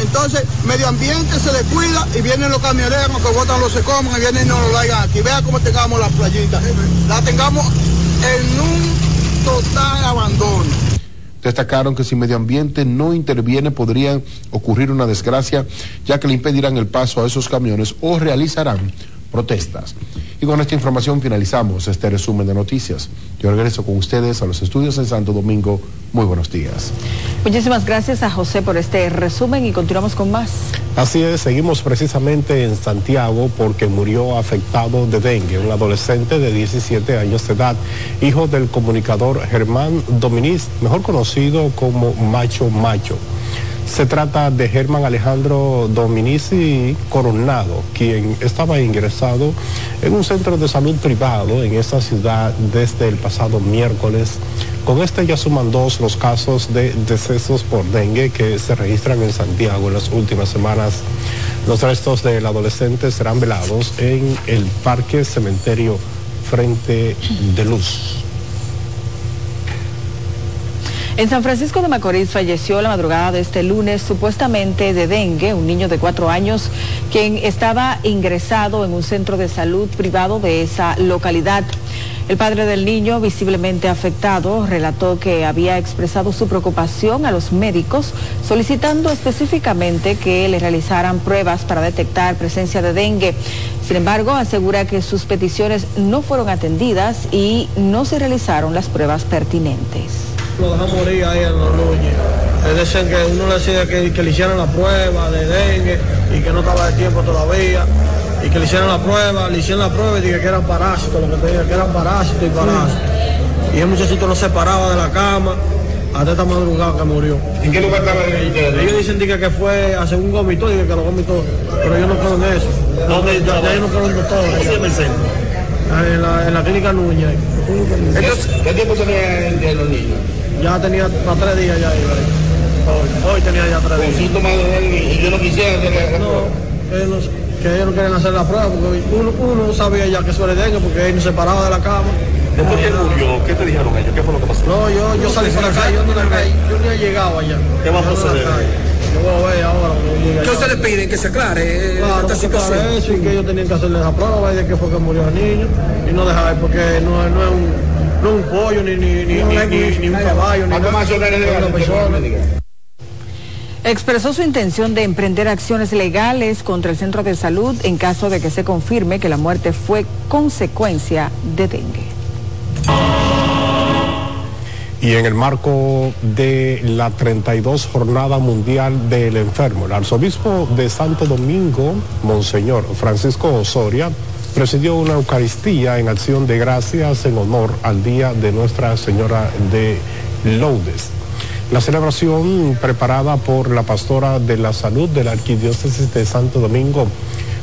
entonces medio ambiente se descuida y vienen los camioneros que botan los secómenes y vienen y nos lo traigan aquí. Vea cómo tengamos las playitas, la tengamos en un total abandono. Destacaron que si medio ambiente no interviene podría ocurrir una desgracia, ya que le impedirán el paso a esos camiones o realizarán protestas. Y con esta información finalizamos este resumen de noticias. Yo regreso con ustedes a los estudios en Santo Domingo. Muy buenos días. Muchísimas gracias a José por este resumen y continuamos con más. Así es, seguimos precisamente en Santiago porque murió afectado de dengue, un adolescente de 17 años de edad, hijo del comunicador Germán Dominiz, mejor conocido como Macho Macho. Se trata de Germán Alejandro Dominici Coronado, quien estaba ingresado en un centro de salud privado en esa ciudad desde el pasado miércoles. Con este ya suman dos los casos de decesos por dengue que se registran en Santiago en las últimas semanas. Los restos del adolescente serán velados en el Parque Cementerio Frente de Luz. En San Francisco de Macorís falleció la madrugada de este lunes supuestamente de dengue un niño de cuatro años quien estaba ingresado en un centro de salud privado de esa localidad. El padre del niño, visiblemente afectado, relató que había expresado su preocupación a los médicos solicitando específicamente que le realizaran pruebas para detectar presencia de dengue. Sin embargo, asegura que sus peticiones no fueron atendidas y no se realizaron las pruebas pertinentes. Lo dejan morir ahí en los Núñez. Es decir, que uno le decía que, que le hicieran la prueba de dengue y que no estaba de tiempo todavía. Y que le hicieran la prueba, le hicieron la prueba y dije que eran parásitos, lo que te dije, que eran parásitos y parásitos. Y el muchachito no se paraba de la cama hasta esta madrugada que murió. ¿En qué lugar estaba el Ellos dicen dije, que fue hace un gomito, dije que lo vomitó, pero yo no creo en eso. ¿Dónde yo no creo en doctor. ¿Cómo se llama el centro? En la, en la clínica Núñez. ¿qué tiempo tenía el de los niños? Ya tenía para tres días ya. Hoy, hoy tenía ya tres días. Con de y yo no quisiera la No, prueba. que ellos, no- que ellos no quieren hacer la prueba porque uno, uno sabía ya que eso era dengue porque él no se paraba de la cama. Después que él murió, ¿qué te dijeron ellos? ¿Qué fue lo que pasó? No, yo, yo salí para la calle, yo no, yo ni he llegado allá. ¿Qué va a proceder? la. Yo voy a ver ahora cuando llegue ¿Qué allá. usted le piden? Que se aclare Claro, esta que situación. eso y que ellos tenían que hacerle la prueba y de qué fue que murió el niño y no dejar porque no, no es un no un pollo ni ni ni, ni, ni- ni un caballo ni ¿Cuántos nada. más son Es una persona. Expresó su intención de emprender acciones legales contra el centro de salud en caso de que se confirme que la muerte fue consecuencia de dengue. Y en el marco de la 32 Jornada Mundial del Enfermo, el arzobispo de Santo Domingo, Monseñor Francisco Osoria, presidió una Eucaristía en acción de gracias en honor al Día de Nuestra Señora de Lourdes. La celebración preparada por la pastora de la salud de la Arquidiócesis de Santo Domingo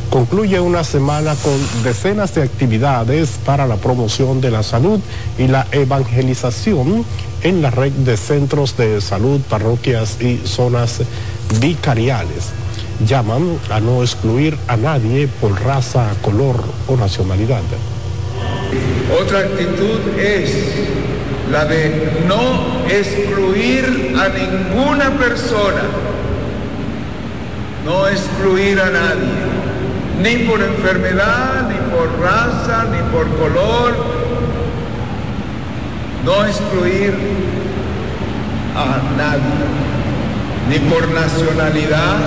concluye una semana con decenas de actividades para la promoción de la salud y la evangelización en la red de centros de salud, parroquias y zonas vicariales. Llaman a no excluir a nadie por raza, color o nacionalidad. Otra actitud es la de no excluir a ninguna persona, no excluir a nadie, ni por enfermedad, ni por raza, ni por color, no excluir a nadie. ni por nacionalidad,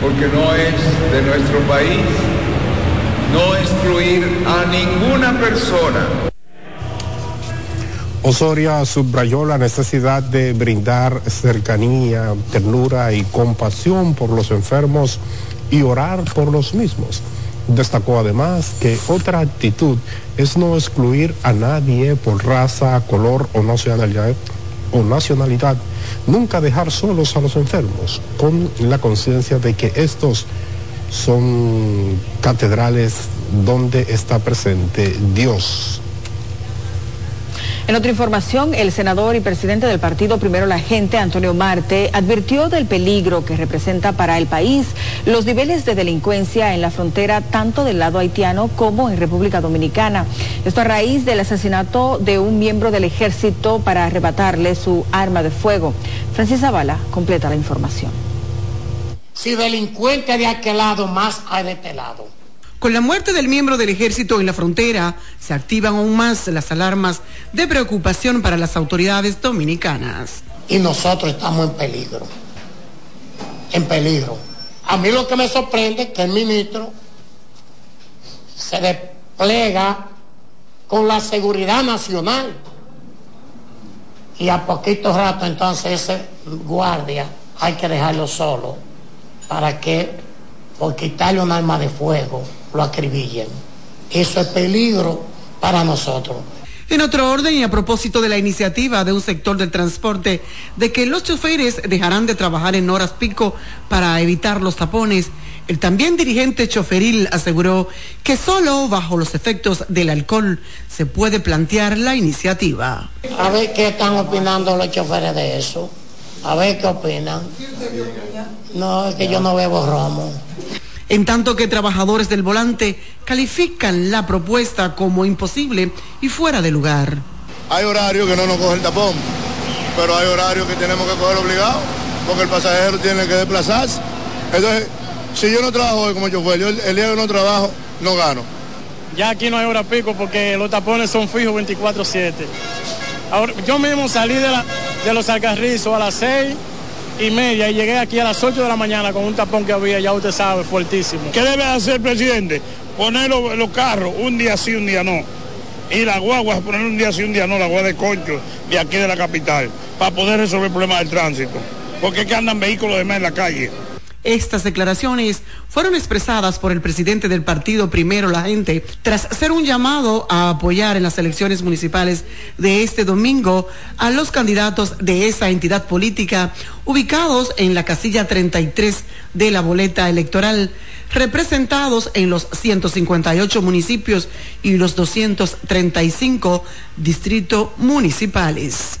porque no es de nuestro país, no excluir a ninguna persona. Osoria subrayó la necesidad de brindar cercanía, ternura y compasión por los enfermos y orar por los mismos. Destacó además que otra actitud es no excluir a nadie por raza, color o nacionalidad, o nacionalidad. Nunca dejar solos a los enfermos, con la conciencia de que estos son catedrales donde está presente Dios. En otra información, el senador y presidente del partido Primero la Gente, Antonio Marte, advirtió del peligro que representa para el país los niveles de delincuencia en la frontera tanto del lado haitiano como en República Dominicana. Esto a raíz del asesinato de un miembro del ejército para arrebatarle su arma de fuego. Francis Zavala completa la información. Si delincuente de aquel lado, más hay de este. Con la muerte del miembro del ejército en la frontera, se activan aún más las alarmas de preocupación para las autoridades dominicanas. Y nosotros estamos en peligro. En peligro. A mí lo que me sorprende es que el ministro se desplega con la seguridad nacional. Y a poquito rato entonces ese guardia hay que dejarlo solo para que, por quitarle un arma de fuego, lo acribillen. Eso es peligro para nosotros. En otro orden y a propósito de la iniciativa de un sector del transporte de que los choferes dejarán de trabajar en horas pico para evitar los tapones, el también dirigente choferil aseguró que solo bajo los efectos del alcohol se puede plantear la iniciativa. A ver qué están opinando los choferes de eso. A ver qué opinan. No, es que yo no bebo romo en tanto que trabajadores del volante califican la propuesta como imposible y fuera de lugar. Hay horarios que no nos coge el tapón, pero hay horarios que tenemos que coger obligado, porque el pasajero tiene que desplazarse. Entonces, si yo no trabajo hoy como chofer, yo el, el día que no trabajo, no gano. Ya aquí no hay hora pico porque los tapones son fijos 24-7. Yo mismo salí de, de los alcarrizos a las 6 y media y llegué aquí a las 8 de la mañana con un tapón que había, ya usted sabe, fuertísimo. ¿Qué debe hacer presidente? Poner los, carros un día sí, un día no. Y la guagua, poner un día sí, un día no, la guagua de concho de aquí de la capital, para poder resolver el problema del tránsito. Porque es que andan vehículos de más en la calle. Estas declaraciones fueron expresadas por el presidente del partido Primero la Gente tras hacer un llamado a apoyar en las elecciones municipales de este domingo a los candidatos de esa entidad política ubicados en la casilla 33 de la boleta electoral, representados en los 158 municipios y los 235 distritos municipales.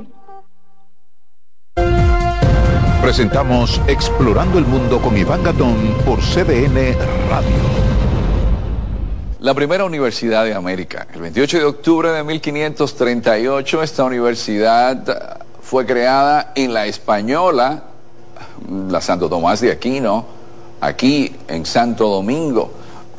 Presentamos Explorando el Mundo con Iván Gatón por CDN Radio. La primera universidad de América. El 28 de octubre de 1538 esta universidad fue creada en la Española, la Santo Tomás de Aquino, aquí en Santo Domingo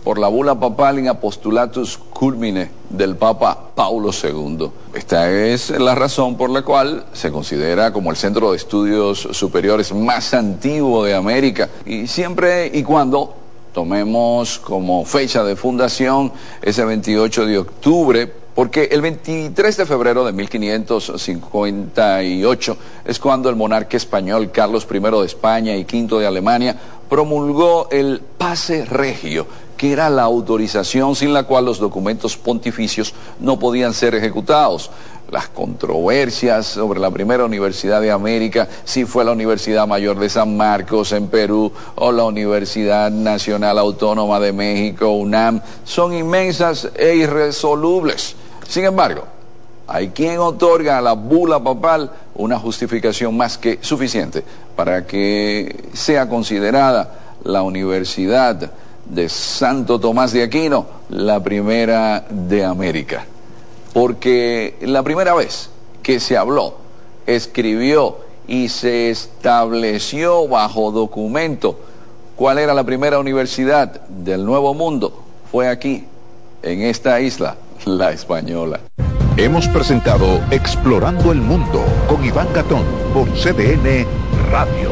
por la bula papal in apostulatus culmine del Papa Paulo II. Esta es la razón por la cual se considera como el centro de estudios superiores más antiguo de América y siempre y cuando tomemos como fecha de fundación ese 28 de octubre porque el 23 de febrero de 1558 es cuando el monarca español Carlos I de España y V de Alemania promulgó el pase regio que era la autorización sin la cual los documentos pontificios no podían ser ejecutados. Las controversias sobre la primera universidad de América, si fue la Universidad Mayor de San Marcos en Perú o la Universidad Nacional Autónoma de México, UNAM, son inmensas e irresolubles. Sin embargo, hay quien otorga a la bula papal una justificación más que suficiente para que sea considerada la Universidad de Santo Tomás de Aquino la primera de América. Porque la primera vez que se habló, escribió y se estableció bajo documento cuál era la primera universidad del Nuevo Mundo fue aquí, en esta isla, la española. Hemos presentado Explorando el Mundo con Iván Gatón por CDN Radio.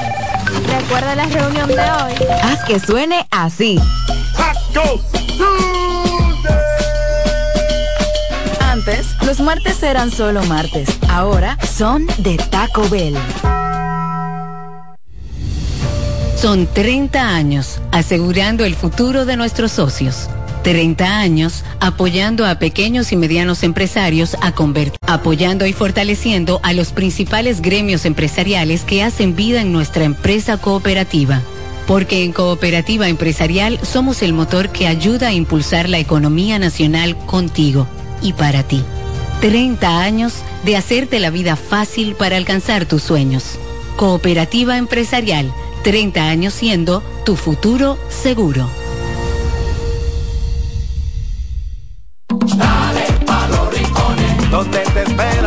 Recuerda la reunión de hoy. Haz que suene así. Antes, los martes eran solo martes. Ahora son de Taco Bell. Son 30 años asegurando el futuro de nuestros socios. 30 años apoyando a pequeños y medianos empresarios a convertir, apoyando y fortaleciendo a los principales gremios empresariales que hacen vida en nuestra empresa cooperativa. Porque en Cooperativa Empresarial somos el motor que ayuda a impulsar la economía nacional contigo y para ti. 30 años de hacerte la vida fácil para alcanzar tus sueños. Cooperativa Empresarial, 30 años siendo tu futuro seguro.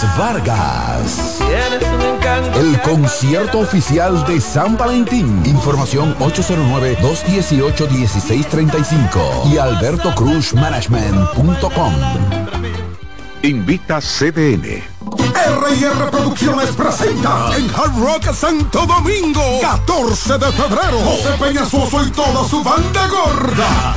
Luis Vargas. El concierto oficial de San Valentín. Información 809-218-1635 y albertocruzmanagement.com. Invita CDN. R&R Producciones presenta en Hard Rock Santo Domingo 14 de febrero José Peñasoso y toda su banda gorda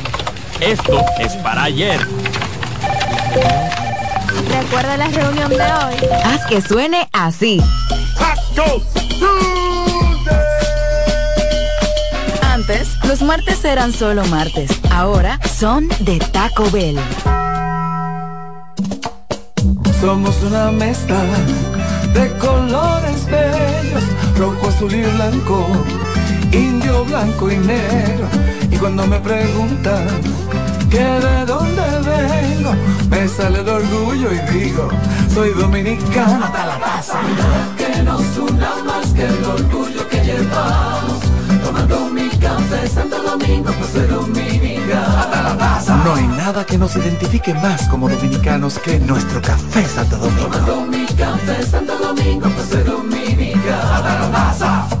Esto es para ayer. Recuerda la reunión de hoy. Haz que suene así. Antes, los martes eran solo martes. Ahora son de Taco Bell. Somos una mezcla de colores bellos, rojo, azul y blanco, indio, blanco y negro. Y cuando me preguntan que de dónde vengo, me sale el orgullo y digo, soy dominicano hasta la taza. Que nos una más que el orgullo que llevamos. Tomando mi café Santo Domingo, pues soy dominicano. Hasta la taza. No hay nada que nos identifique más como dominicanos que nuestro café Santo Domingo. Tomando mi café Santo Domingo, pues soy dominicano. Hasta la taza.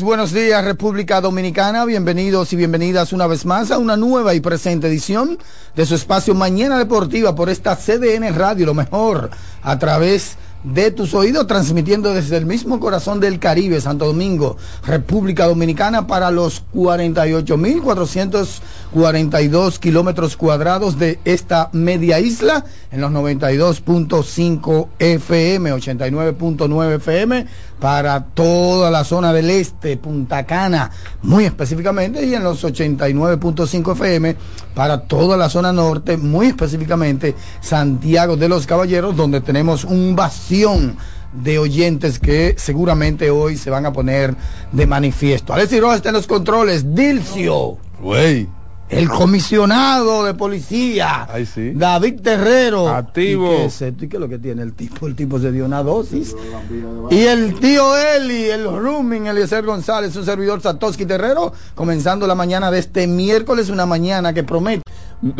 Buenos días República Dominicana, bienvenidos y bienvenidas una vez más a una nueva y presente edición de su espacio Mañana Deportiva por esta CDN Radio, lo mejor a través de tus oídos, transmitiendo desde el mismo corazón del Caribe, Santo Domingo, República Dominicana, para los 48.442 kilómetros cuadrados de esta media isla, en los 92.5 FM, 89.9 FM, para toda la zona del este, Punta Cana, muy específicamente, y en los 89.5 FM para toda la zona norte, muy específicamente Santiago de los Caballeros, donde tenemos un bastión de oyentes que seguramente hoy se van a poner de manifiesto. Alexis Rojas está en los controles, Dilcio. Güey. El comisionado de policía, Ay, sí. David Terrero. Activo. ¿Y qué es esto? ¿Y qué es lo que tiene el tipo? El tipo se dio una dosis. Y el tío Eli, el rooming, Eliezer González, su servidor Satoshi Terrero, comenzando la mañana de este miércoles, una mañana que promete. De